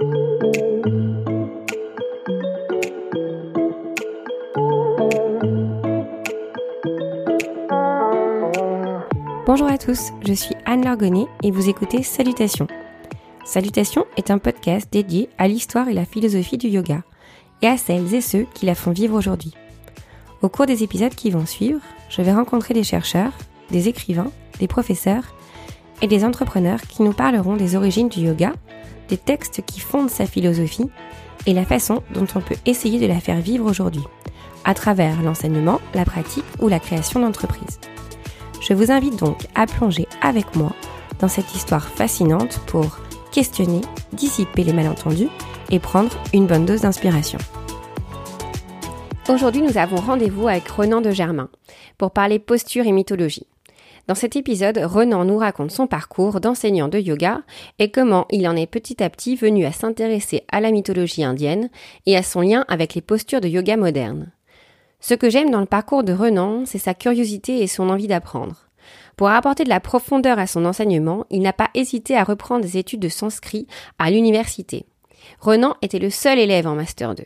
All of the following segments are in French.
Bonjour à tous, je suis Anne Largonnet et vous écoutez Salutations. Salutations est un podcast dédié à l'histoire et la philosophie du yoga et à celles et ceux qui la font vivre aujourd'hui. Au cours des épisodes qui vont suivre, je vais rencontrer des chercheurs, des écrivains, des professeurs et des entrepreneurs qui nous parleront des origines du yoga, des textes qui fondent sa philosophie et la façon dont on peut essayer de la faire vivre aujourd'hui, à travers l'enseignement, la pratique ou la création d'entreprises. Je vous invite donc à plonger avec moi dans cette histoire fascinante pour questionner, dissiper les malentendus et prendre une bonne dose d'inspiration. Aujourd'hui, nous avons rendez-vous avec Renan de Germain pour parler posture et mythologie. Dans cet épisode, Renan nous raconte son parcours d'enseignant de yoga et comment il en est petit à petit venu à s'intéresser à la mythologie indienne et à son lien avec les postures de yoga modernes. Ce que j'aime dans le parcours de Renan, c'est sa curiosité et son envie d'apprendre. Pour apporter de la profondeur à son enseignement, il n'a pas hésité à reprendre des études de sanskrit à l'université. Renan était le seul élève en Master 2.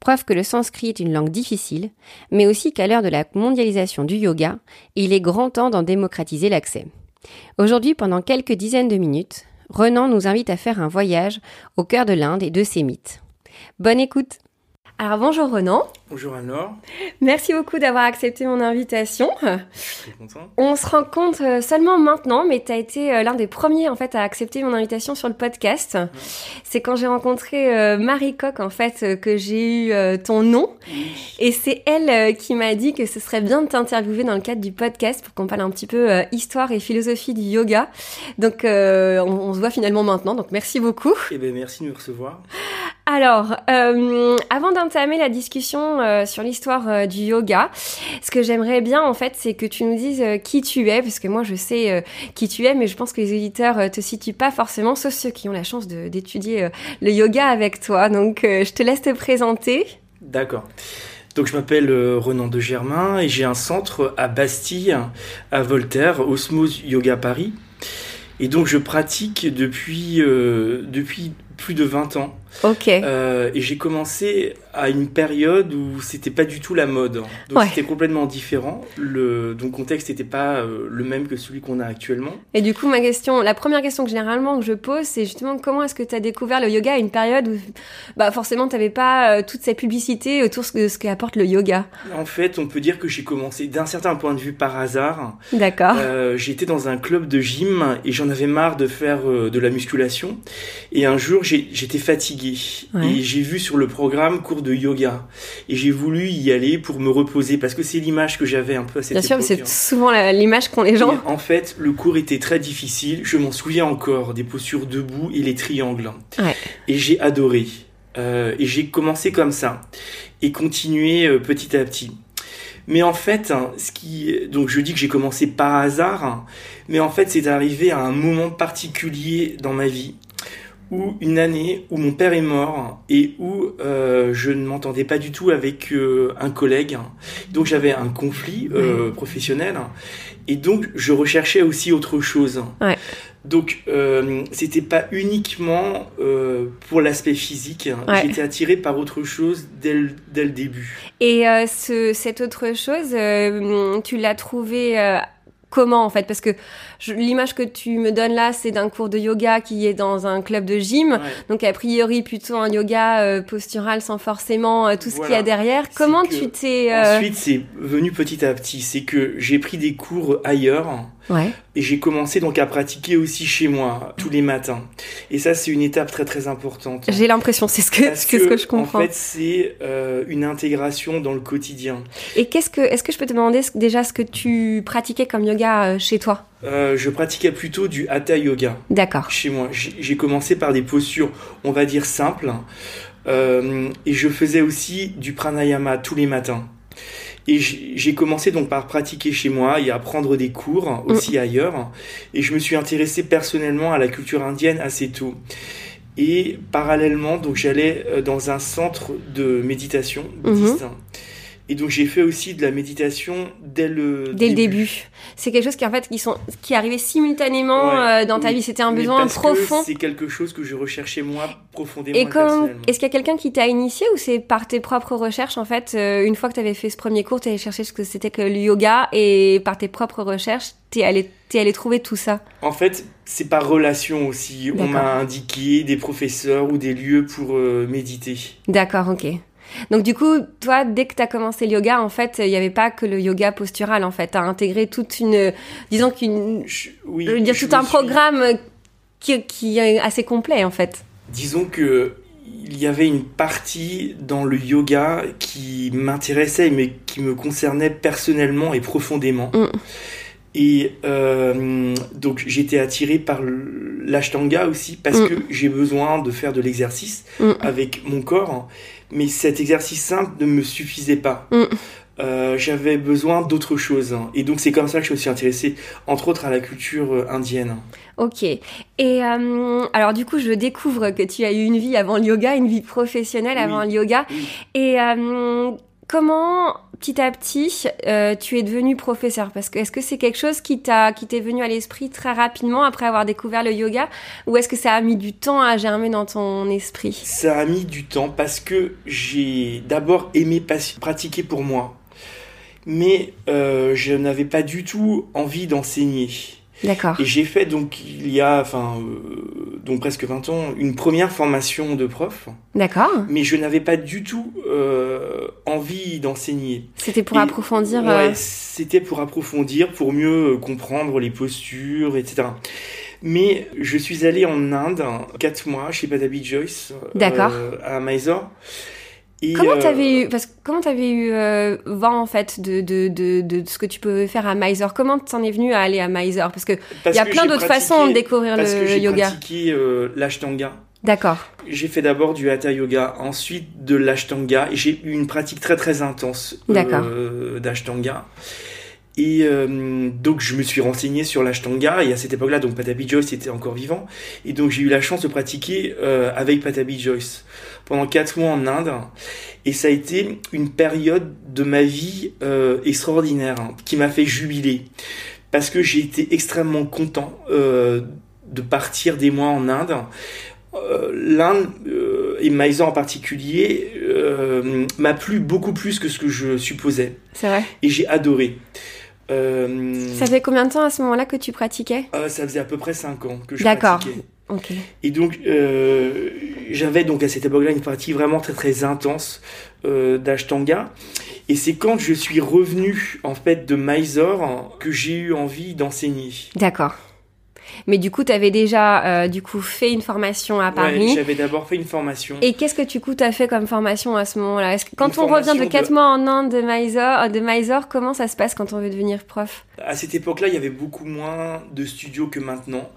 Preuve que le sanskrit est une langue difficile, mais aussi qu'à l'heure de la mondialisation du yoga, il est grand temps d'en démocratiser l'accès. Aujourd'hui, pendant quelques dizaines de minutes, Renan nous invite à faire un voyage au cœur de l'Inde et de ses mythes. Bonne écoute alors bonjour Renan. Bonjour Anne-Laure. Merci beaucoup d'avoir accepté mon invitation. Je suis content. On se rencontre euh, seulement maintenant, mais tu as été euh, l'un des premiers en fait à accepter mon invitation sur le podcast. C'est quand j'ai rencontré euh, Marie Coq en fait que j'ai eu ton nom et c'est elle qui m'a dit que ce serait bien de t'interviewer dans le cadre du podcast pour qu'on parle un petit peu histoire et philosophie du yoga. Donc on, se voit finalement maintenant. Donc merci beaucoup. Eh ben merci de me recevoir. Alors, avant d'un entamer la discussion euh, sur l'histoire euh, du yoga, ce que j'aimerais bien en fait, c'est que tu nous dises euh, qui tu es, parce que moi je sais qui tu es, mais je pense que les auditeurs te situent pas forcément, sauf ceux qui ont la chance d'étudier le yoga avec toi. Donc je te laisse te présenter. D'accord. Donc je m'appelle Renan de Germain et j'ai un centre à Bastille, à Voltaire, Osmose Yoga Paris. Et donc je pratique depuis, depuis plus de 20 ans. Ok. Euh, et j'ai commencé à une période où c'était pas du tout la mode. Donc c'était complètement différent. Le donc contexte n'était pas euh, le même que celui qu'on a actuellement. Et du coup, ma question, la première question que généralement que je pose, c'est justement comment est-ce que tu as découvert le yoga à une période où bah forcément tu n'avais pas euh, toute cette publicité autour de ce qu'apporte le yoga? En fait, on peut dire que j'ai commencé d'un certain point de vue par hasard. D'accord. j'étais dans un club de gym et j'en avais marre de faire de la musculation. Et un jour, j'étais fatigué et j'ai vu sur le programme cours de yoga. Et j'ai voulu y aller pour me reposer parce que c'est l'image que j'avais un peu à cette Bien sûr, c'est souvent l'image qu'ont les gens. en fait, le cours était très difficile. Je m'en souviens encore des postures debout et les triangles. Et j'ai adoré. Euh, et j'ai commencé comme ça et continué euh, petit à petit. Mais en fait, hein, ce qui, donc je dis que j'ai commencé par hasard, hein, mais en fait c'est arrivé à un moment particulier dans ma vie où une année où mon père est mort et où euh, je ne m'entendais pas du tout avec euh, un collègue. Donc j'avais un conflit euh, professionnel et donc je recherchais aussi autre chose. Ouais. Donc c'était pas uniquement pour l'aspect physique. J'étais attirée par autre chose dès le, dès le début. Et ce, cette autre chose, tu l'as trouvé comment en fait? Parce que l'image que tu me donnes là, c'est d'un cours de yoga qui est dans un club de gym. Donc, a priori, plutôt un yoga euh, postural sans forcément euh, tout ce qu'il y a derrière. Comment tu t'es... Euh, Ensuite, c'est venu petit à petit. C'est que j'ai pris des cours ailleurs. Ouais. Et j'ai commencé donc à pratiquer aussi chez moi tous les matins. Et ça, c'est une étape très très importante. J'ai l'impression, c'est ce que, ce que, je comprends. En fait, c'est une intégration dans le quotidien. Et qu'est-ce que, est-ce que je peux te demander déjà ce que tu pratiquais comme yoga chez toi? Euh, je pratiquais plutôt du hatha yoga. D'accord. Chez moi, j'ai commencé par des postures, on va dire simples, euh, et je faisais aussi du pranayama tous les matins. Et j'ai commencé donc par pratiquer chez moi et à prendre des cours mm. aussi ailleurs. Et je me suis intéressé personnellement à la culture indienne assez tôt. Et parallèlement, donc j'allais euh, dans un centre de méditation mm-hmm. Et donc j'ai fait aussi de la méditation dès le dès début. le début. C'est quelque chose qui en fait qui sont qui arrivait simultanément euh, dans ta vie. C'était un besoin profond. C'est quelque chose que je recherchais moi profondément. Et comme est-ce qu'il y a quelqu'un qui t'a initié ou c'est par tes propres recherches en fait euh, une fois que tu avais fait ce premier cours, tu allé chercher ce que c'était que le yoga et par tes propres recherches, t'es allé t'es allé trouver tout ça? En fait, c'est par relation aussi. On m'a indiqué des professeurs ou des lieux pour euh, méditer. D'accord, ok. Donc du coup, toi, dès que tu as commencé le yoga, en fait, il n'y avait pas que le yoga postural, en fait. Tu as intégré toute une... Disons qu'une... Oui, je veux dire, tout un programme qui, qui, est assez complet, en fait. Disons que il y avait une partie dans le yoga qui m'intéressait, mais qui me concernait personnellement et profondément. Mm. Et euh, donc j'étais attiré par l'ashtanga aussi parce mm. que j'ai besoin de faire de l'exercice mm. avec mon corps mais cet exercice simple ne me suffisait pas. Mm. Euh, j'avais besoin d'autre chose. Et donc c'est comme ça que je me suis intéressée, entre autres, à la culture euh, indienne. Ok. Et euh, alors du coup, je découvre que tu as eu une vie avant le yoga, une vie professionnelle avant le yoga. Et comment petit à petit, euh, tu es devenu professeur? Parce que est-ce que c'est quelque chose qui t'a qui t'est venu à l'esprit très rapidement après avoir découvert le yoga, ou est-ce que ça a mis du temps à germer dans ton esprit? Ça a mis du temps parce que j'ai d'abord aimé pratiquer pour moi, mais euh, je n'avais pas du tout envie d'enseigner. D'accord. Et j'ai fait donc il y a enfin euh, donc presque 20 ans une première formation de prof. D'accord. Mais je n'avais pas du tout euh, envie d'enseigner. C'était pour approfondir. Ouais, euh, c'était pour approfondir, pour mieux comprendre les postures, etc. Mais je suis allé en Inde quatre mois chez Patabi Joyce. D'accord. à Mysore comment tu t'avais eu, parce que comment t'avais eu euh, vent en fait de, de, de, de, ce que tu pouvais faire à Mysore? Comment t'en es venu à aller à Mysore? Parce que il y a plein d'autres façons de découvrir le, que yoga. J'ai pratiqué euh, l'ashtanga. D'accord. J'ai fait d'abord du hatha yoga, ensuite de l'ashtanga, et j'ai eu une pratique très très intense euh, d'ashtanga. Et euh, donc je me suis renseigné sur l'ashtanga et à cette époque-là, donc Patabi Joyce était encore vivant. Et donc j'ai eu la chance de pratiquer euh, avec Patabi Joyce pendant quatre mois en Inde. Et ça a été une période de ma vie euh, extraordinaire hein, qui m'a fait jubiler. Parce que j'ai été extrêmement content de partir des mois en Inde. L'Inde et Mysore en particulier m'a plu beaucoup plus que ce que je supposais. C'est vrai. Et j'ai adoré. Euh, ça fait combien de temps à ce moment-là que tu pratiquais euh, Ça faisait à peu près 5 ans que je pratiquais. D'accord. Et donc, euh, j'avais donc à cette époque-là une pratique vraiment très très intense d'Ashtanga. Et c'est quand je suis revenu en fait de Mysore que j'ai eu envie d'enseigner. D'accord. Mais du coup, tu avais déjà euh, du coup fait une formation à Paris. Ouais, j'avais d'abord fait une formation. Et qu'est-ce que tu coup as fait comme formation à ce moment-là? Quand on revient de 4 mois en Inde de Mysore, de Mysore, comment ça se passe quand on veut devenir prof? À cette époque-là, il y avait beaucoup moins de studios que maintenant.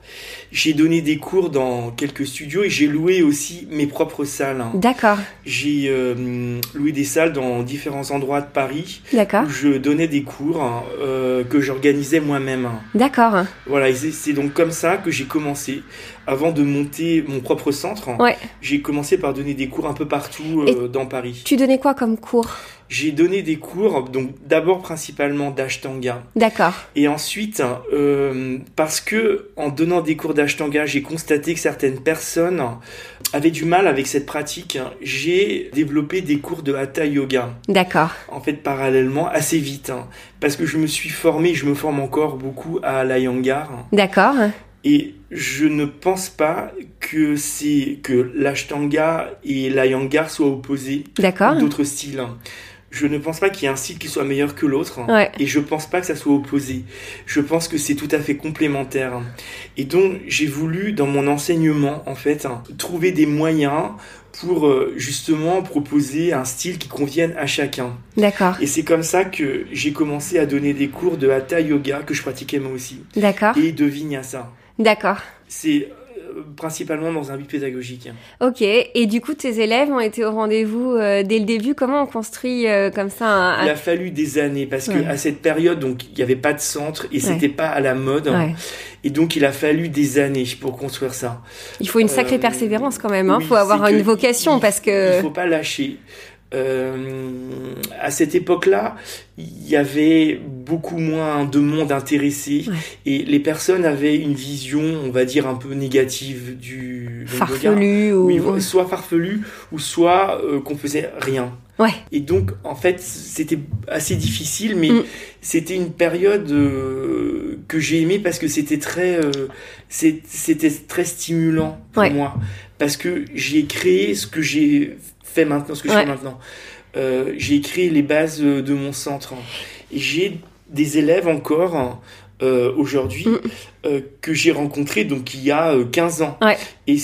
J'ai donné des cours dans quelques studios et j'ai loué aussi mes propres salles. D'accord. J'ai euh, loué des salles dans différents endroits de Paris. D'accord. Où je donnais des cours euh, que j'organisais moi-même. D'accord. Voilà, c'est donc comme ça que j'ai commencé. Avant de monter mon propre centre, j'ai commencé par donner des cours un peu partout euh, dans Paris. Tu donnais quoi comme cours? J'ai donné des cours, donc d'abord principalement d'Ashtanga. D'accord. Et ensuite, euh, parce que en donnant des cours d'Ashtanga, j'ai constaté que certaines personnes avaient du mal avec cette pratique, j'ai développé des cours de Hatha Yoga. D'accord. En fait, parallèlement, assez vite. Hein, parce que je me suis formé, je me forme encore beaucoup à l'Ayangar. D'accord. Et je ne pense pas que c'est que l'ashtanga et l'ayangar soient opposés. D'accord. D'autres styles. Je ne pense pas qu'il y ait un style qui soit meilleur que l'autre. Et je pense pas que ça soit opposé. Je pense que c'est tout à fait complémentaire. Et donc, j'ai voulu, dans mon enseignement, en fait, trouver des moyens pour euh, justement proposer un style qui convienne à chacun. D'accord. Et c'est comme ça que j'ai commencé à donner des cours de hatha yoga que je pratiquais moi aussi. D'accord. Et de vinyasa. D'accord. C'est principalement dans un but pédagogique. Ok, et du coup tes élèves ont été au rendez-vous euh, dès le début. Comment on construit euh, comme ça un, Il a fallu des années parce que à cette période, donc il n'y avait pas de centre et c'était pas à la mode. Et donc il a fallu des années pour construire ça. Il faut une sacrée persévérance quand même. Il hein. faut avoir une vocation parce que. Il faut pas lâcher. Euh, à cette époque-là, il y avait beaucoup moins de monde intéressé et les personnes avaient une vision, on va dire, un peu négative du farfelu ou soit farfelu ou soit euh, qu'on faisait rien. Ouais. Et donc, en fait, c'était assez difficile, mais mm. c'était une période euh, que j'ai aimée parce que c'était très, c'était très stimulant pour moi parce que j'ai créé ce que j'ai fait maintenant, ce que je fais maintenant. Euh, j'ai créé les bases de mon centre. J'ai des élèves encore euh, aujourd'hui mm. euh, que j'ai rencontrés donc il y a 15 ans. Et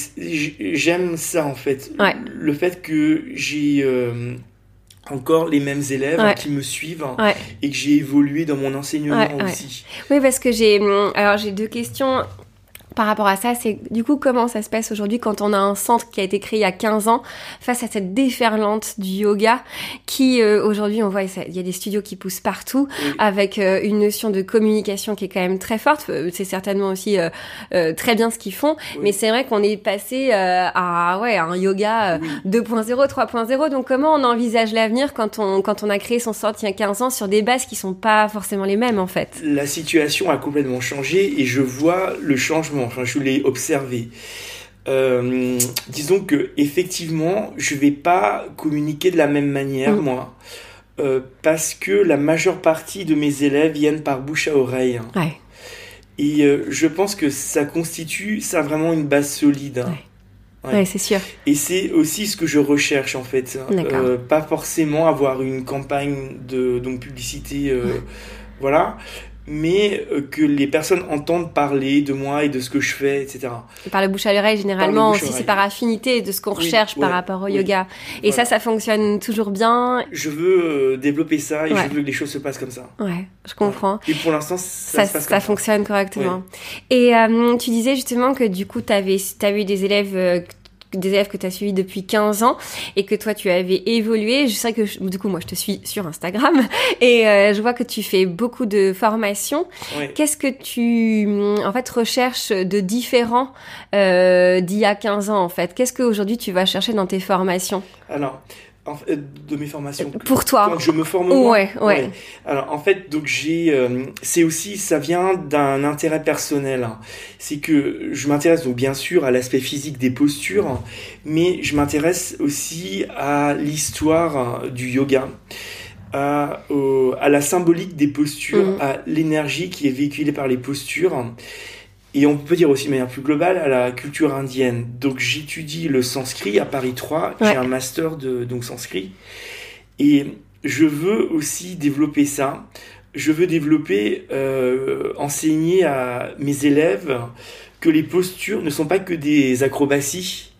j'aime ça en fait. Le fait que j'ai encore les mêmes élèves qui me suivent et que j'ai évolué dans mon enseignement aussi. Oui, parce que j'ai alors j'ai deux questions par rapport à ça, c'est du coup comment ça se passe aujourd'hui quand on a un centre qui a été créé il y a 15 ans face à cette déferlante du yoga qui euh, aujourd'hui on voit il y a des studios qui poussent partout avec euh, une notion de communication qui est quand même très forte. Euh, c'est certainement aussi très bien ce qu'ils font, mais c'est vrai qu'on est passé à ouais un yoga 2.0, 3.0. Donc comment on envisage l'avenir quand on quand on a créé son centre il y a 15 ans sur des bases qui sont pas forcément les mêmes en fait? La situation a complètement changé et je vois le changement enfin je l'ai observé. Euh, disons que effectivement, je vais pas communiquer de la même manière mm. moi, euh, parce que la majeure partie de mes élèves viennent par bouche à oreille. Et euh, je pense que ça constitue ça vraiment une base solide. Hein. c'est sûr. Et c'est aussi ce que je recherche en fait. pas forcément avoir une campagne de donc publicité, voilà, mais euh, que les personnes entendent parler de moi et de ce que je fais, etc. Et par le bouche à l'oreille, généralement, aussi c'est par affinité de ce qu'on recherche par rapport au yoga. Et ça, ça fonctionne toujours bien. Je veux euh, développer ça et je veux que les choses se passent comme ça. Ouais, je comprends. Et pour l'instant, ça, ça, ça fonctionne correctement. Et euh, tu disais justement que du coup, tu avais, avais eu des élèves des élèves que tu as suivis depuis 15 ans et que toi tu avais évolué. Je sais que du coup moi je te suis sur Instagram et euh, je vois que tu fais beaucoup de formations. Qu'est-ce que tu en fait recherches de différent euh, d'il y a 15 ans en fait? Qu'est-ce qu'aujourd'hui tu vas chercher dans tes formations? Alors de mes formations. Pour toi. Quand je me forme. Ouais, ouais. Alors en fait, donc j'ai, euh, c'est aussi, ça vient d'un intérêt personnel. Hein. C'est que je m'intéresse donc bien sûr à l'aspect physique des postures, mais je m'intéresse aussi à l'histoire du yoga. À, à, la symbolique des postures, mm. à l'énergie qui est véhiculée par les postures. Et on peut dire aussi de manière plus globale à la culture indienne. Donc j'étudie le sanskrit à Paris 3, j'ai un master de donc sanskrit. Et je veux aussi développer ça. Je veux développer, euh, enseigner à mes élèves que les postures ne sont pas que des acrobaties,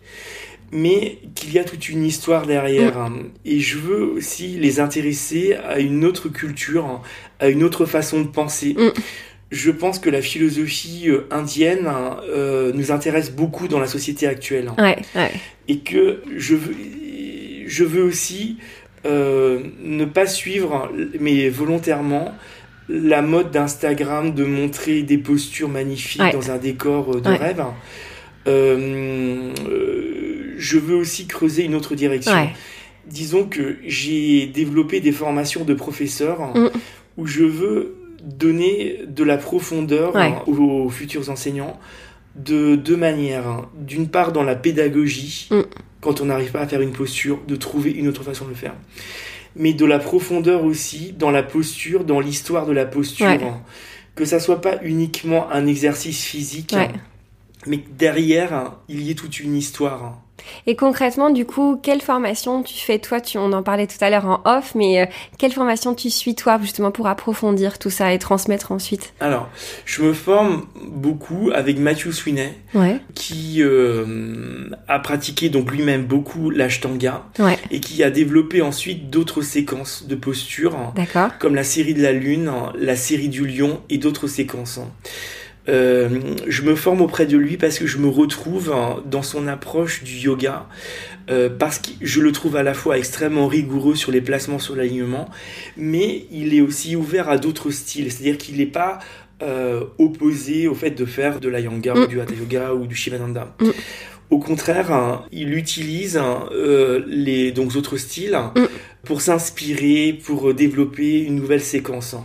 mais qu'il y a toute une histoire derrière. Mm. Et je veux aussi les intéresser à une autre culture, à une autre façon de penser. Mm je pense que la philosophie euh, indienne hein, euh, nous intéresse beaucoup dans la société actuelle. Ouais, ouais. Et que je veux, je veux aussi euh, ne pas suivre, mais volontairement, la mode d'Instagram de montrer des postures magnifiques dans un décor de rêve. je veux aussi creuser une autre direction. Disons que j'ai développé des formations de professeurs mm. où je veux donner de la profondeur aux, futurs enseignants de deux manières. D'une part, dans la pédagogie, mm. quand on n'arrive pas à faire une posture, de trouver une autre façon de le faire. Mais de la profondeur aussi dans la posture, dans l'histoire de la posture. Que ça soit pas uniquement un exercice physique, mais que derrière, il y ait toute une histoire. Et concrètement, du coup, quelle formation tu fais toi? Tu, On en parlait tout à l'heure en off, mais euh, quelle formation tu suis toi justement pour approfondir tout ça et transmettre ensuite? Alors, je me forme beaucoup avec Matthew Sweeney, qui euh, a pratiqué donc lui-même beaucoup l'ashtanga et qui a développé ensuite d'autres séquences de postures, comme la série de la lune, la série du lion et d'autres séquences. Euh, je me forme auprès de lui parce que je me retrouve dans son approche du yoga, euh, parce que je le trouve à la fois extrêmement rigoureux sur les placements sur l'alignement, mais il est aussi ouvert à d'autres styles, c'est-à-dire qu'il n'est pas euh, opposé au fait de faire de la yanga ou mm. du hatha yoga ou du shivananda. Mm. Au contraire, hein, il utilise hein, euh, les donc, autres styles mm. pour s'inspirer, pour développer une nouvelle séquence.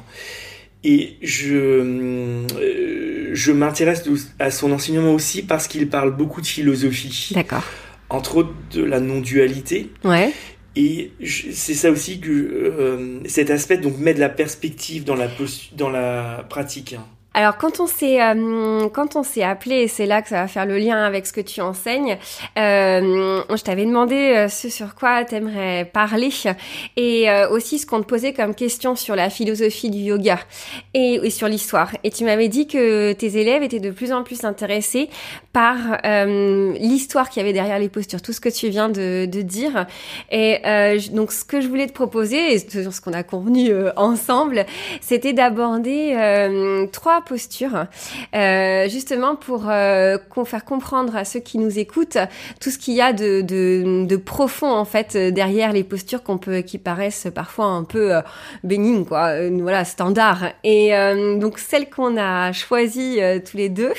Et je, euh, je m'intéresse à son enseignement aussi parce qu'il parle beaucoup de philosophie. D'accord. Entre autres de la non-dualité. Ouais. Et c'est ça aussi que euh, cet aspect donc met de la perspective dans la, dans la pratique. Alors quand on s'est euh, quand on s'est appelé, et c'est là que ça va faire le lien avec ce que tu enseignes, euh, je t'avais demandé euh, ce sur quoi t'aimerais parler et euh, aussi ce qu'on te posait comme question sur la philosophie du yoga et, sur l'histoire. Et tu m'avais dit que tes élèves étaient de plus en plus intéressés par l'histoire qu'il y avait derrière les postures, tout ce que tu viens de, de dire. Et donc ce que je voulais te proposer, et ce qu'on a convenu ensemble, c'était d'aborder trois posture, euh, justement pour euh, faire comprendre à ceux qui nous écoutent tout ce qu'il y a de, profond en fait derrière les postures qu'on peut qui paraissent parfois un peu euh, bénignes quoi, voilà standard. Et donc celle qu'on a choisie tous les deux.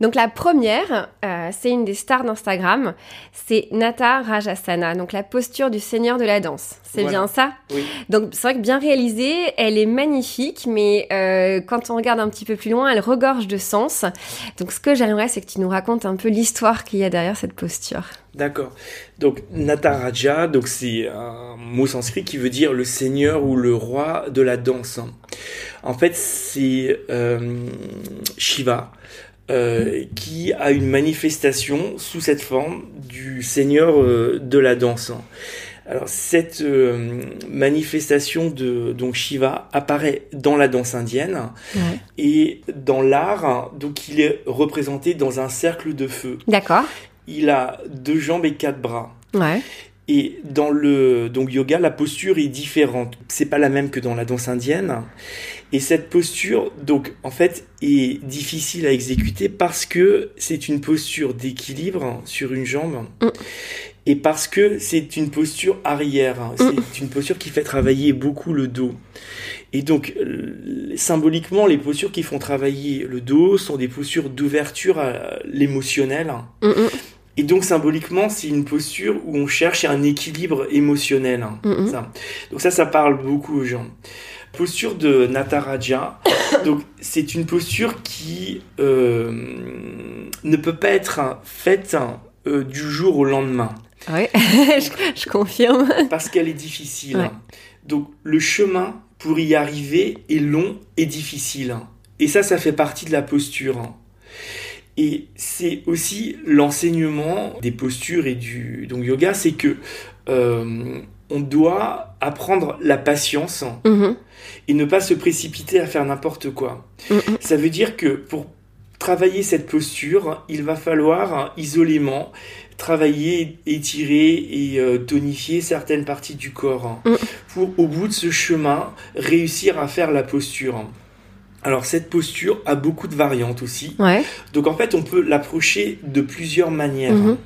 Donc la première, euh, c'est une des stars d'Instagram, c'est Nata Rajasana, donc la posture du seigneur de la danse. C'est bien ça? Oui. Donc c'est vrai que bien réalisée, elle est magnifique, mais euh, quand on regarde un petit peu plus loin, elle regorge de sens. Donc ce que j'aimerais, c'est que tu nous racontes un peu l'histoire qu'il y a derrière cette posture. D'accord. Donc Nataraja, donc c'est un mot sanskrit qui veut dire le seigneur ou le roi de la danse. En fait, c'est euh, Shiva. Euh, qui a une manifestation sous cette forme du Seigneur euh, de la danse. Alors cette euh, manifestation de donc Shiva apparaît dans la danse indienne et dans l'art, donc il est représenté dans un cercle de feu. D'accord. Il a deux jambes et quatre bras. Ouais. Et dans le donc yoga, la posture est différente. C'est pas la même que dans la danse indienne. Et cette posture, donc en fait, est difficile à exécuter parce que c'est une posture d'équilibre sur une jambe. Mm. Et parce que c'est une posture arrière, mm. c'est une posture qui fait travailler beaucoup le dos. Et donc, symboliquement, les postures qui font travailler le dos sont des postures d'ouverture à l'émotionnel. Mm, et donc symboliquement, c'est une posture où on cherche un équilibre émotionnel. Hein, donc ça, ça parle beaucoup aux gens. Posture de Nataraja, donc c'est une posture qui euh, ne peut pas être faite euh, du jour au lendemain. Oui, je, confirme. Parce qu'elle est difficile. Donc le chemin pour y arriver est long et difficile. Et ça, ça fait partie de la posture. Et c'est aussi l'enseignement des postures et du donc yoga, c'est que euh, on doit apprendre la patience mm-hmm. et ne pas se précipiter à faire n'importe quoi. Mm-hmm. Ça veut dire que pour travailler cette posture, il va falloir isolément travailler, étirer et euh, tonifier certaines parties du corps mm. pour au bout de ce chemin réussir à faire la posture. Alors cette posture a beaucoup de variantes aussi. Donc en fait on peut l'approcher de plusieurs manières. Mhm.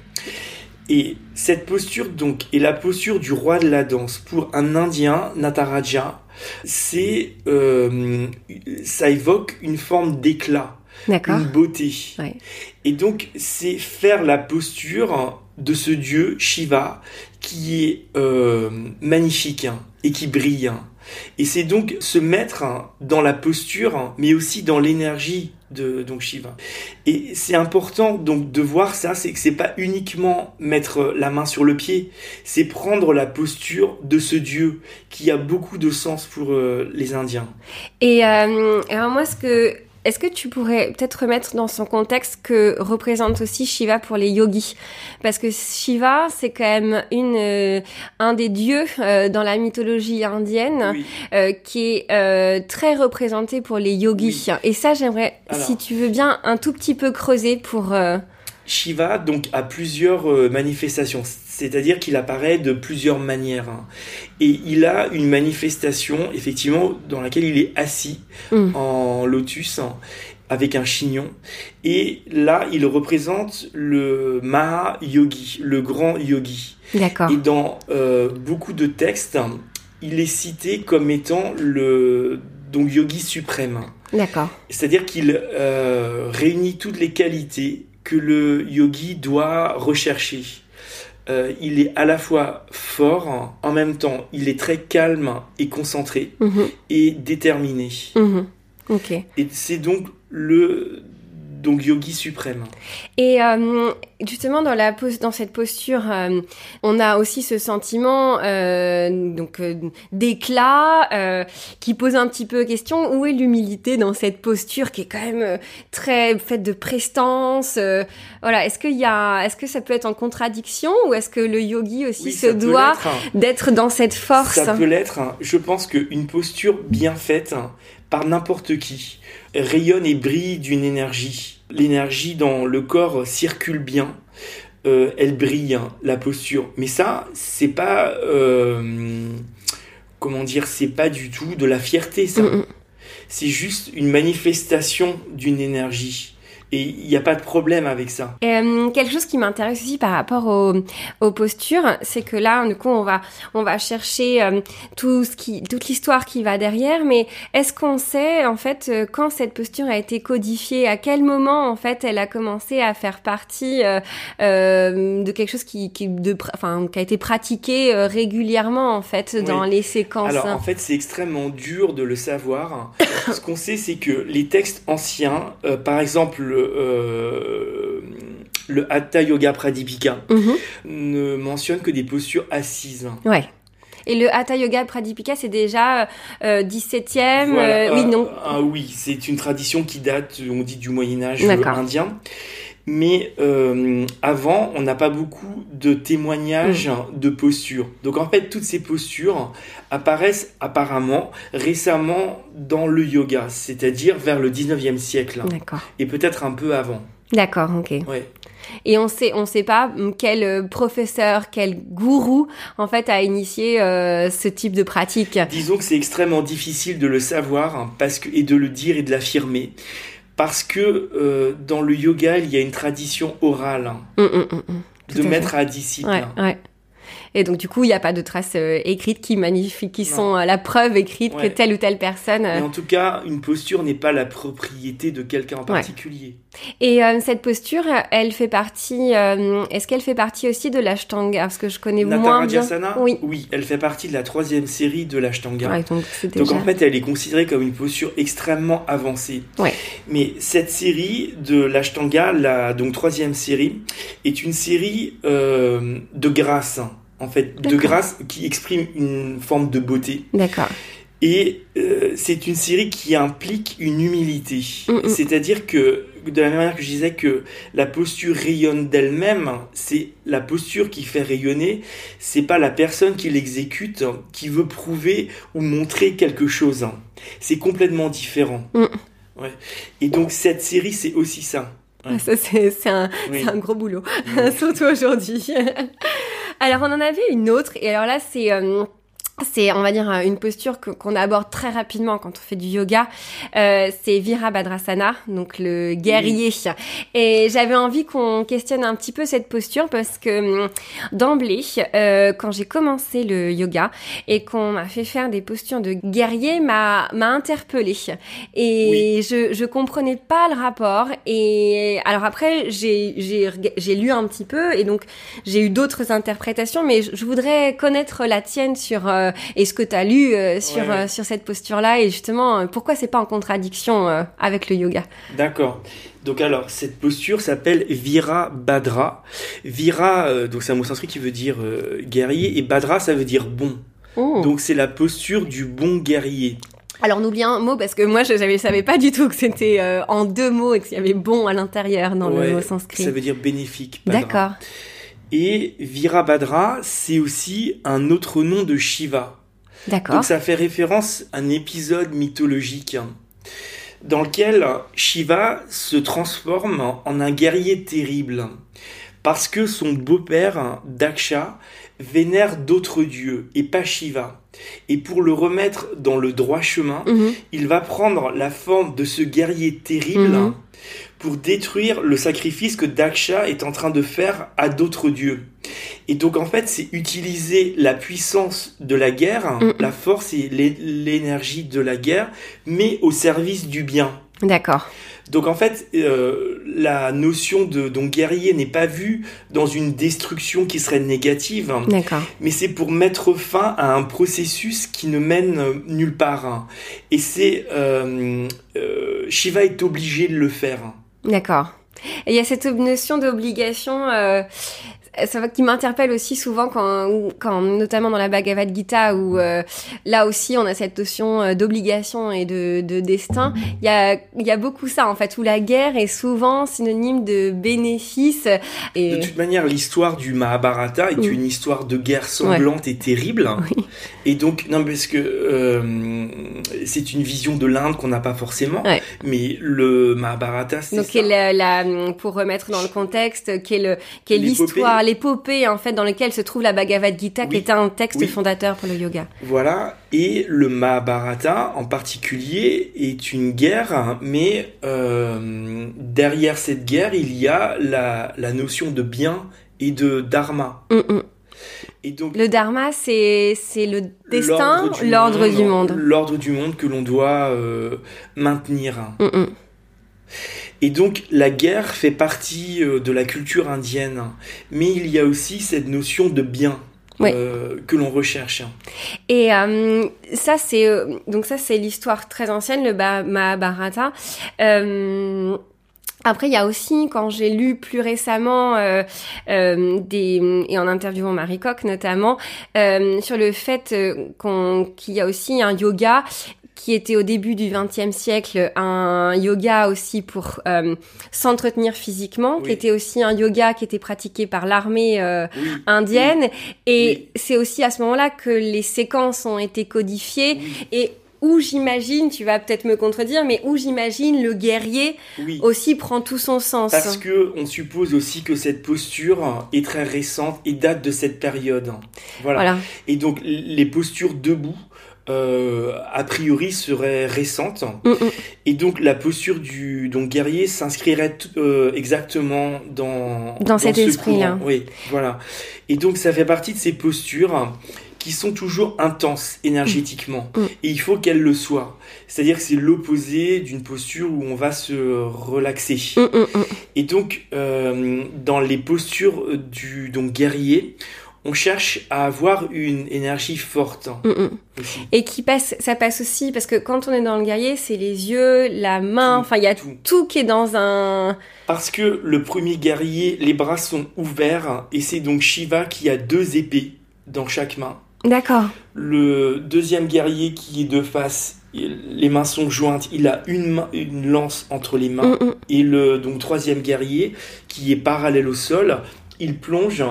Et cette posture donc est la posture du roi de la danse pour un Indien Nataraja. C'est euh, ça évoque une forme d'éclat, une beauté. Et donc c'est faire la posture de ce dieu Shiva qui est euh, magnifique hein, et qui brille. Hein. Et c'est donc se mettre dans la posture, mais aussi dans l'énergie de donc Shiva. Et c'est important donc de voir ça, c'est que c'est pas uniquement mettre la main sur le pied, c'est prendre la posture de ce dieu qui a beaucoup de sens pour euh, les Indiens. Et euh, alors moi ce que est-ce que tu pourrais peut-être remettre dans son contexte que représente aussi Shiva pour les yogis? Parce que Shiva, c'est quand même une, euh, un des dieux euh, dans la mythologie indienne euh, qui est très représenté pour les yogis. Et ça, j'aimerais, si tu veux bien, un tout petit peu creuser pour... Shiva donc a plusieurs manifestations c'est-à-dire qu'il apparaît de plusieurs manières. Hein. Et il a une manifestation, effectivement, dans laquelle il est assis mm. en lotus, hein, avec un chignon. Et là, il représente le Maha Yogi, le grand yogi. D'accord. Et dans euh, beaucoup de textes, il est cité comme étant le yogi suprême. D'accord. C'est-à-dire qu'il euh, réunit toutes les qualités que le yogi doit rechercher. Euh, il est à la fois fort, en même temps, il est très calme et concentré mhm. et déterminé. Mhm. Et c'est donc le donc yogi suprême. Et euh, justement dans la pose, dans cette posture, euh, on a aussi ce sentiment euh, donc d'éclat qui pose un petit peu question où est l'humilité dans cette posture qui est quand même très faite de prestance. voilà, est-ce qu'il y a, est-ce que ça peut être en contradiction ou est-ce que le yogi aussi se doit d'être dans cette force? Ça peut l'être. Je pense qu'une posture bien faite par n'importe qui rayonne et brille d'une énergie. L'énergie dans le corps circule bien, euh, elle brille, hein, la posture. Mais ça, c'est pas. Euh, comment dire C'est pas du tout de la fierté, ça. Mm, mm. C'est juste une manifestation d'une énergie. Et il n'y a pas de problème avec ça. Euh, quelque chose qui m'intéresse aussi par rapport aux, postures, c'est que là, du coup, on va, on va chercher euh, tout ce qui, toute l'histoire qui va derrière, mais est-ce qu'on sait, en fait, euh, quand cette posture a été codifiée, à quel moment, en fait, elle a commencé à faire partie de quelque chose qui, qui, de, enfin, qui a été pratiqué régulièrement, en fait, dans les séquences Alors, en fait, c'est extrêmement dur de le savoir. ce qu'on sait, c'est que les textes anciens, par exemple, euh, le Hatha Yoga Pradipika mhm. ne mentionne que des postures assises. Ouais. Et le Hatha Yoga Pradipika, c'est déjà 17e euh, euh, Oui, non. Ah oui, c'est une tradition qui date, on dit, du Moyen-Âge indien. Mais avant, on n'a pas beaucoup de témoignages mm. de postures. Donc en fait, toutes ces postures apparaissent apparemment récemment dans le yoga, c'est-à-dire vers le 19e siècle. Et peut-être un peu avant. D'accord, ok. Ouais. Et on sait, on sait pas quel euh, professeur, quel gourou, en fait, a initié euh, ce type de pratique. Disons que c'est extrêmement difficile de le savoir hein, parce que, et de le dire et de l'affirmer. Parce que euh, dans le yoga, il y a une tradition orale hein, hum, hum, hum, de maître à disciple. Ouais, ouais. Et donc, du coup, il n'y a pas de traces euh, écrites qui, magnifient, qui sont euh, la preuve écrite que telle ou telle personne. Mais en tout cas, une posture n'est pas la propriété de quelqu'un en particulier. Et euh, cette posture, elle fait partie. Est-ce qu'elle fait partie aussi de l'ashtanga Parce que je connais moins bien. Oui. Oui, elle fait partie de la troisième série de l'ashtanga. Ouais, donc, donc en fait, elle est considérée comme une posture extrêmement avancée. Mais cette série de l'ashtanga, la donc troisième série, est une série de grâce en fait, de grâce qui exprime une forme de beauté. D'accord. Et euh, c'est une série qui implique une humilité. Mm, mm. C'est-à-dire que, de la même manière que je disais que la posture rayonne d'elle-même, c'est la posture qui fait rayonner, c'est pas la personne qui l'exécute qui veut prouver ou montrer quelque chose. C'est complètement différent. Mm. Ouais. Et donc cette série, c'est aussi ça. Ça, c'est un, un, gros boulot, surtout aujourd'hui. Alors, on en avait une autre, et alors là, c'est... Euh, c'est, on va dire, une posture qu'on aborde très rapidement quand on fait du yoga. Euh, c'est Virabhadrasana, donc le guerrier. Et j'avais envie qu'on questionne un petit peu cette posture parce que hum, d'emblée, euh, quand j'ai commencé le yoga et qu'on m'a fait faire des postures de guerrier, m'a m'a interpellée. Et je je comprenais pas le rapport. Et alors après, j'ai j'ai j'ai lu un petit peu et donc j'ai eu d'autres interprétations, mais je, voudrais connaître la tienne sur euh, et ce que tu as lu euh, sur, euh, sur cette posture-là et justement pourquoi c'est pas en contradiction avec le yoga? D'accord. Donc alors, cette posture s'appelle Vira Badra. Vira, donc c'est un mot sanskrit qui veut dire guerrier, et Badra, ça veut dire bon. Oh. Donc c'est la posture du bon guerrier. Alors on oublie un mot parce que moi je ne savais pas du tout que c'était en deux mots et qu'il y avait bon à l'intérieur dans le mot sanskrit. Ça veut dire bénéfique. D'accord. Et Virabhadra, c'est aussi un autre nom de Shiva. D'accord. Donc ça fait référence à un épisode mythologique dans lequel Shiva se transforme en un guerrier terrible parce que son beau-père, Daksha, vénère d'autres dieux et pas Shiva. Et pour le remettre dans le droit chemin, mhm. il va prendre la forme de ce guerrier terrible mhm pour détruire le sacrifice que Daksha est en train de faire à d'autres dieux. Et donc en fait, c'est utiliser la puissance de la guerre, mm. la force et l'énergie de la guerre, mais au service du bien. D'accord. Donc en fait, euh, la notion de donc guerrier n'est pas vue dans une destruction qui serait négative, D'accord. mais c'est pour mettre fin à un processus qui ne mène nulle part. Et c'est euh, euh, Shiva est obligé de le faire. D'accord. Et il y a cette notion d'obligation. Euh, ça qui m'interpelle aussi souvent quand, quand, notamment dans la Bhagavad Gita, où euh, là aussi on a cette notion euh, d'obligation et de, de destin. Il y a, il y a beaucoup ça en fait, où la guerre est souvent synonyme de bénéfice. Et... De toute manière, l'histoire du Mahabharata est une histoire de guerre sanglante et terrible. Oui. Et donc, non, parce que euh, c'est une vision de l'Inde qu'on n'a pas forcément, ouais. mais le Mahabharata, c'est Donc, la, la, pour remettre dans le contexte, quelle est l'histoire l'épopée en fait dans laquelle se trouve la Bhagavad Gita, qui est un texte fondateur pour le yoga. Voilà, et le Mahabharata en particulier est une guerre, mais euh, derrière cette guerre, il y a la, la, notion de bien et de dharma. Mm -mm. Et donc, le dharma, c'est le destin, l'ordre du, du, monde. L'ordre du monde que l'on doit euh, maintenir. Mm et donc la guerre fait partie euh, de la culture indienne, mais il y a aussi cette notion de bien. Oui. Euh, que l'on recherche. Et euh, ça c'est euh, donc ça c'est l'histoire très ancienne, le Mahabharata. Après, il y a aussi, quand j'ai lu plus récemment euh, euh, des et en interviewant Marie Coq notamment euh, sur le fait qu'on qu'il y a aussi un yoga qui était au début du XXe siècle un yoga aussi pour euh, s'entretenir physiquement, oui. qui était aussi un yoga qui était pratiqué par l'armée euh, oui. indienne. Oui. Et c'est aussi à ce moment-là que les séquences ont été codifiées et où j'imagine, tu vas peut-être me contredire, mais où j'imagine le guerrier oui. aussi prend tout son sens. Parce que on suppose aussi que cette posture est très récente et date de cette période. Voilà. voilà. Et donc les postures debout. Euh, a priori serait récente mm -mm. et donc la posture du donc guerrier s'inscrirait euh, exactement dans dans, dans cet esprit là oui voilà et donc ça fait partie de ces postures qui sont toujours intenses énergétiquement. Mm. Et il faut qu'elles le soient. C'est-à-dire que c'est l'opposé d'une posture où on va se relaxer. Et donc, euh, dans les postures du donc guerrier, on cherche à avoir une énergie forte. Aussi. Et qui passe, ça passe aussi parce que quand on est dans le guerrier, c'est les yeux, la main, enfin il y a tout. tout. qui est dans un. Parce que le premier guerrier, les bras sont ouverts et c'est donc Shiva qui a deux épées dans chaque main. D'accord. Le deuxième guerrier qui est de face, les mains sont jointes, il a une, main, une lance entre les mains. Mm -mm. Et le donc troisième guerrier qui est parallèle au sol, il plonge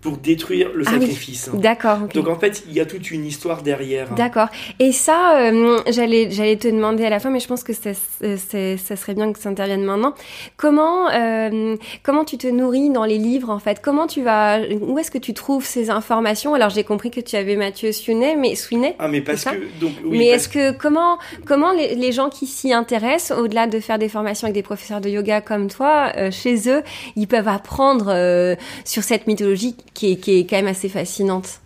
pour détruire le ah sacrifice. Oui. D'accord. Okay. Donc en fait, il y a toute une histoire derrière. D'accord. Et ça, euh, j'allais j'allais te demander à la fin, mais je pense que ça, ça serait bien que ça intervienne maintenant. Comment euh, comment tu te nourris dans les livres en fait? Comment tu vas Où est-ce que tu trouves ces informations? Alors j'ai compris que tu avais Mathieu Sweeney, mais Sweeney. Ah mais parce que donc oui, Mais est-ce que comment comment les, les gens qui s'y intéressent, au-delà de faire des formations avec des professeurs de yoga comme toi, euh, chez eux, ils peuvent apprendre euh, sur cette mythologie qui est, qui est quand même assez fascinante.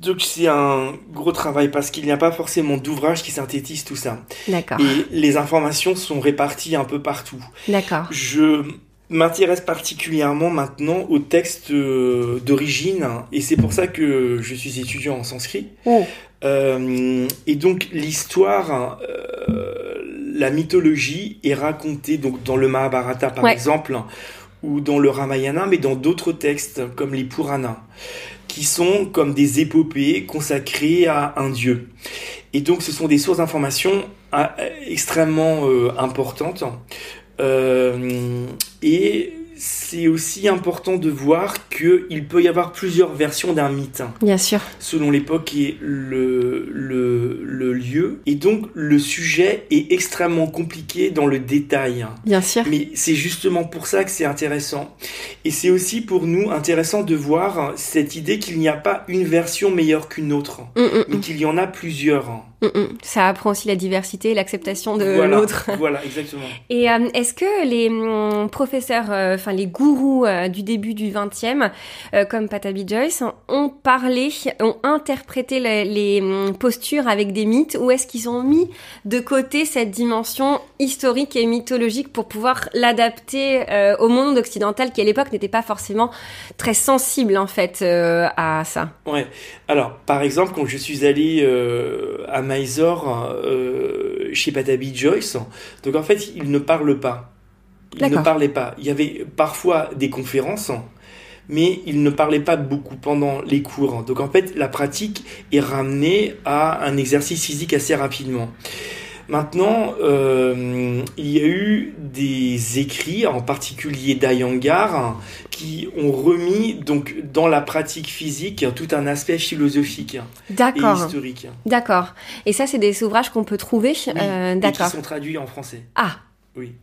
Donc c'est un gros travail parce qu'il n'y a pas forcément d'ouvrage qui synthétise tout ça. D'accord. Et les informations sont réparties un peu partout. D'accord. Je m'intéresse particulièrement maintenant aux textes euh, d'origine et c'est pour ça que je suis étudiant en sanskrit. Oh. Euh, et donc l'histoire, euh, la mythologie est racontée donc dans le Mahabharata par ouais. exemple ou dans le Ramayana, mais dans d'autres textes comme les Puranas, qui sont comme des épopées consacrées à un dieu. Et donc ce sont des sources d'informations extrêmement euh, importantes. Euh, et c'est aussi important de voir qu'il peut y avoir plusieurs versions d'un mythe. Bien sûr. Selon l'époque et le, le, le, lieu. Et donc, le sujet est extrêmement compliqué dans le détail. Bien sûr. Mais c'est justement pour ça que c'est intéressant. Et c'est aussi pour nous intéressant de voir cette idée qu'il n'y a pas une version meilleure qu'une autre, mm -mm. mais qu'il y en a plusieurs. Mm, mm. Ça apprend aussi la diversité, l'acceptation de l'autre. Voilà, exactement. Et euh, est-ce que les mm, professeurs, euh, enfin les gourous euh, du début du 20e, comme Patabi Joyce, ont parlé, ont interprété les, postures avec des mythes, ou est-ce qu'ils ont mis de côté cette dimension historique et mythologique pour pouvoir l'adapter au monde occidental qui à l'époque n'était pas forcément très sensible en fait à ça? Ouais. Alors, par exemple, quand je suis allé à Mysore euh, chez Patabi Joyce. Donc en fait, il ne parle pas. Il ne parlait pas. Il y avait parfois des conférences, mais il ne parlait pas beaucoup pendant les cours. Donc en fait, la pratique est ramenée à un exercice physique assez rapidement. Maintenant, euh, il y a eu des écrits, en particulier d'Ayangar, qui ont remis donc dans la pratique physique tout un aspect philosophique et historique. D'accord. Et ça, c'est des ouvrages qu'on peut trouver. Euh, d'accord. Et qui sont traduits en français. Ah. Oui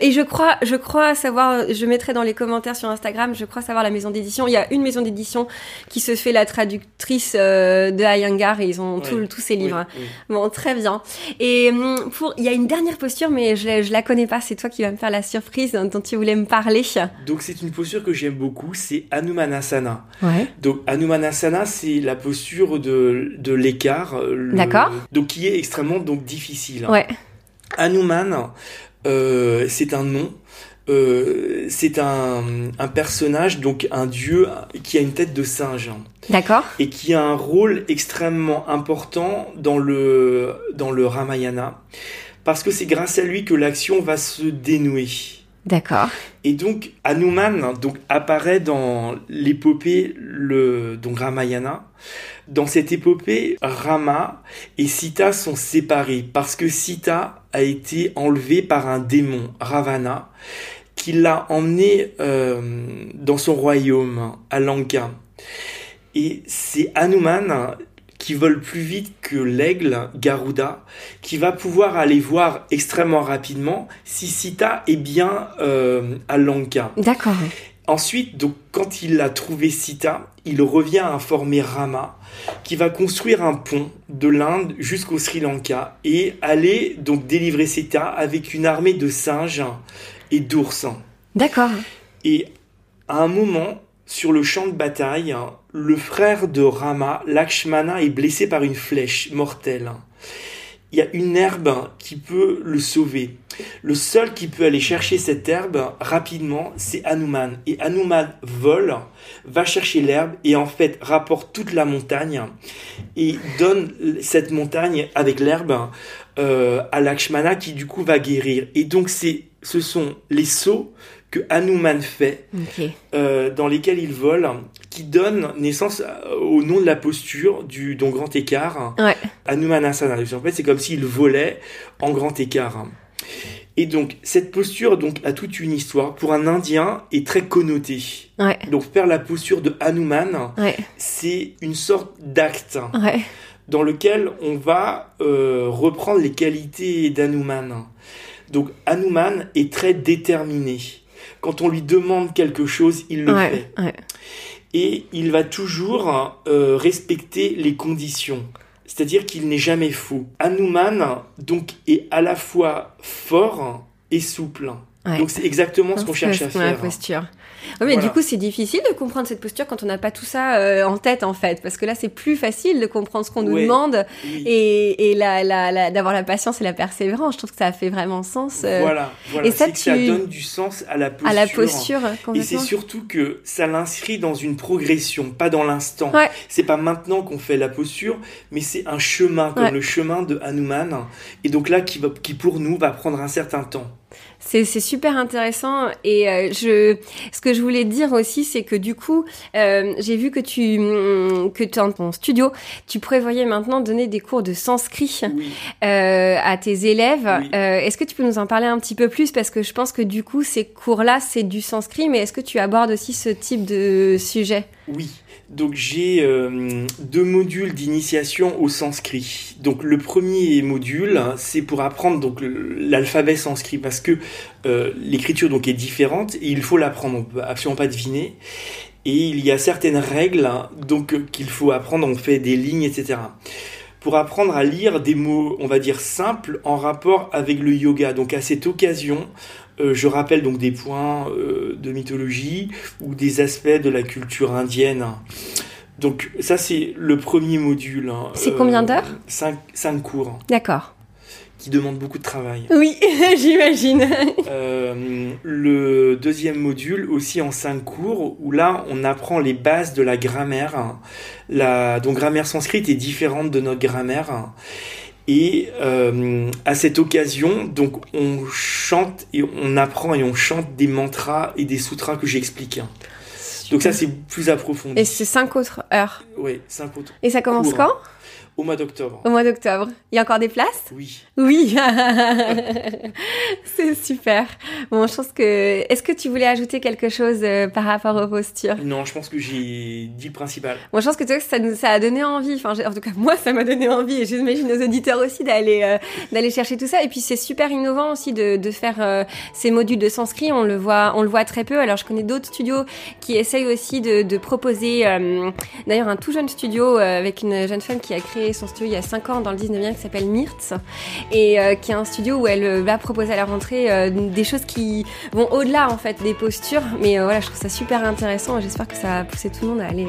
et je crois, je crois savoir, je mettrai dans les commentaires sur Instagram, je crois savoir la maison d'édition. Il y a une maison d'édition qui se fait la traductrice euh, de Ayangar et ils ont tous ces livres. Bon, très bien. Et hum, pour, il y a une dernière posture, mais je, je la connais pas. C'est toi qui vas me faire la surprise dont tu voulais me parler. Donc c'est une posture que j'aime beaucoup, c'est Hanumanasana. Ouais. Donc Hanumanasana, c'est la posture de, de l'écart. D'accord. Donc qui est extrêmement donc difficile. Ouais. Hanuman, euh, c'est un nom. Euh, c'est un, personnage, donc un dieu qui a une tête de singe. D'accord. Et qui a un rôle extrêmement important dans le, dans le Ramayana, parce que c'est grâce à lui que l'action va se dénouer. D'accord. Et donc Hanuman donc apparaît dans l'épopée le Ramayana. Dans cette épopée, Rama et Sita sont séparés parce que Sita a été enlevée par un démon, Ravana, qui l'a emmené euh, dans son royaume, à Lanka. Et c'est Hanuman qui vole plus vite que l'aigle, Garuda, qui va pouvoir aller voir extrêmement rapidement si Sita est bien euh, à Lanka. D'accord. Ensuite, donc, quand il a trouvé Sita, il revient à informer Rama, qui va construire un pont de l'Inde jusqu'au Sri Lanka et aller donc délivrer Sita avec une armée de singes et d'ours. D'accord. Et à un moment, sur le champ de bataille, le frère de Rama, Lakshmana, est blessé par une flèche mortelle. Il y a une herbe qui peut le sauver. Le seul qui peut aller chercher cette herbe rapidement, c'est Hanuman. Et Hanuman vole, va chercher l'herbe et en fait rapporte toute la montagne et donne cette montagne avec l'herbe euh, à Lakshmana qui du coup va guérir. Et donc c'est, ce sont les sauts que Hanuman fait, euh, dans lesquels il vole, qui donne naissance euh, au nom de la posture du donc grand écart, ouais. Hanumanasana. En fait, c'est comme s'il volait en grand écart. Et donc, cette posture donc, a toute une histoire. Pour un Indien, est très connotée. Donc, faire la posture de Hanuman, c'est une sorte d'acte dans lequel on va euh, reprendre les qualités d'Hanuman. Donc, Hanuman est très déterminé. Quand on lui demande quelque chose, il le fait. Et il va toujours euh, respecter les conditions. C'est-à-dire qu'il n'est jamais fou. Hanuman, donc, est à la fois fort et souple. Donc c'est exactement ce qu'on cherche à faire. posture. Mais du coup, c'est difficile de comprendre cette posture quand on n'a pas tout ça euh, en tête, en fait. Parce que là, c'est plus facile de comprendre ce qu'on nous demande et, et la, la, d'avoir la patience et la persévérance. Je trouve que ça a fait vraiment sens. Euh. Voilà, voilà. Et ça, ça donne du sens à la posture. À la posture, Et c'est surtout que ça l'inscrit dans une progression, pas dans l'instant. C'est pas maintenant qu'on fait la posture, mais c'est un chemin, comme le chemin de Hanuman. Et donc là, qui, va, qui pour nous va prendre un certain temps. C'est super intéressant. Et euh, je ce que je voulais dire aussi c'est que du coup euh, j'ai vu que tu mm, que dans ton studio tu prévoyais maintenant donner des cours de sanskrit euh, à tes élèves. Est-ce que tu peux nous en parler un petit peu plus? Parce que je pense que du coup ces cours là c'est du sanskrit mais est-ce que tu abordes aussi ce type de sujet? Oui. Donc j'ai euh, deux modules d'initiation au sanskrit. Donc le premier module, c'est pour apprendre donc l'alphabet sanskrit parce que euh, l'écriture donc est différente et il faut l'apprendre, on peut absolument pas deviner. Et il y a certaines règles donc qu'il faut apprendre, on fait des lignes, etc. pour apprendre à lire des mots, on va dire simples, en rapport avec le yoga. Donc à cette occasion, euh, je rappelle donc des points euh, de mythologie ou des aspects de la culture indienne. Donc ça c'est le premier module. Hein. C'est combien d'heures cinq, cinq cours. D'accord qui demande beaucoup de travail. Oui, j'imagine. Euh, le deuxième module aussi en cinq cours où là on apprend les bases de la grammaire. La donc grammaire sanscrite est différente de notre grammaire. Et euh, à cette occasion, donc on chante et on apprend et on chante des mantras et des sutras que j'explique. Donc ça c'est plus approfondi. Et c'est cinq autres heures. Oui, cinq autres. Et ça commence quand? Au mois d'octobre. Au mois d'octobre. Il y a encore des places? Oui. Oui. c'est super. Bon, je pense que. Est-ce que tu voulais ajouter quelque chose euh, par rapport aux postures? Non, je pense que j'ai dit le principal. Bon, je pense que toi, ça, nous, ça a donné envie. Enfin, en tout cas, moi, ça m'a donné envie. Et j'imagine nos auditeurs aussi d'aller euh, d'aller chercher tout ça. Et puis, c'est super innovant aussi de, de faire euh, ces modules de sanskrit. On le voit, on le voit très peu. Alors, je connais d'autres studios qui essayent aussi de, de proposer. D'ailleurs, un tout jeune studio avec une jeune femme qui a créé son studio il y a 5 ans dans le 19e qui s'appelle Myrtz et euh, qui est un studio où elle euh, va proposer à la rentrée euh, des choses qui vont au-delà en fait des postures. Mais voilà, je trouve ça super intéressant et j'espère que ça va pousser tout le monde à aller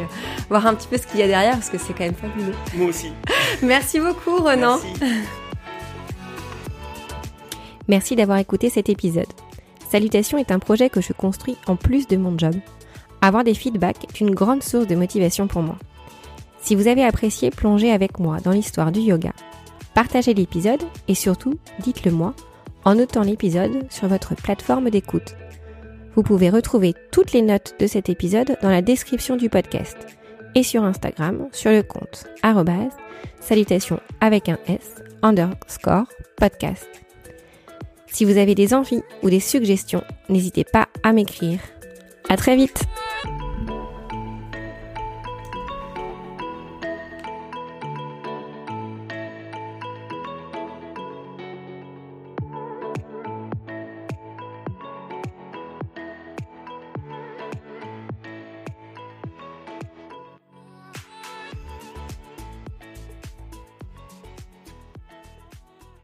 voir un petit peu ce qu'il y a derrière parce que c'est quand même fabuleux. Moi aussi. Merci beaucoup Renan. Merci, Merci d'avoir écouté cet épisode. Salutation est un projet que je construis en plus de mon job. Avoir des feedbacks est une grande source de motivation pour moi. Si vous avez apprécié, plongez avec moi dans l'histoire du yoga. Partagez l'épisode et surtout, dites-le moi en notant l'épisode sur votre plateforme d'écoute. Vous pouvez retrouver toutes les notes de cet épisode dans la description du podcast et sur Instagram sur le compte salutations avec un S underscore podcast. Si vous avez des envies ou des suggestions, n'hésitez pas à m'écrire. À très vite!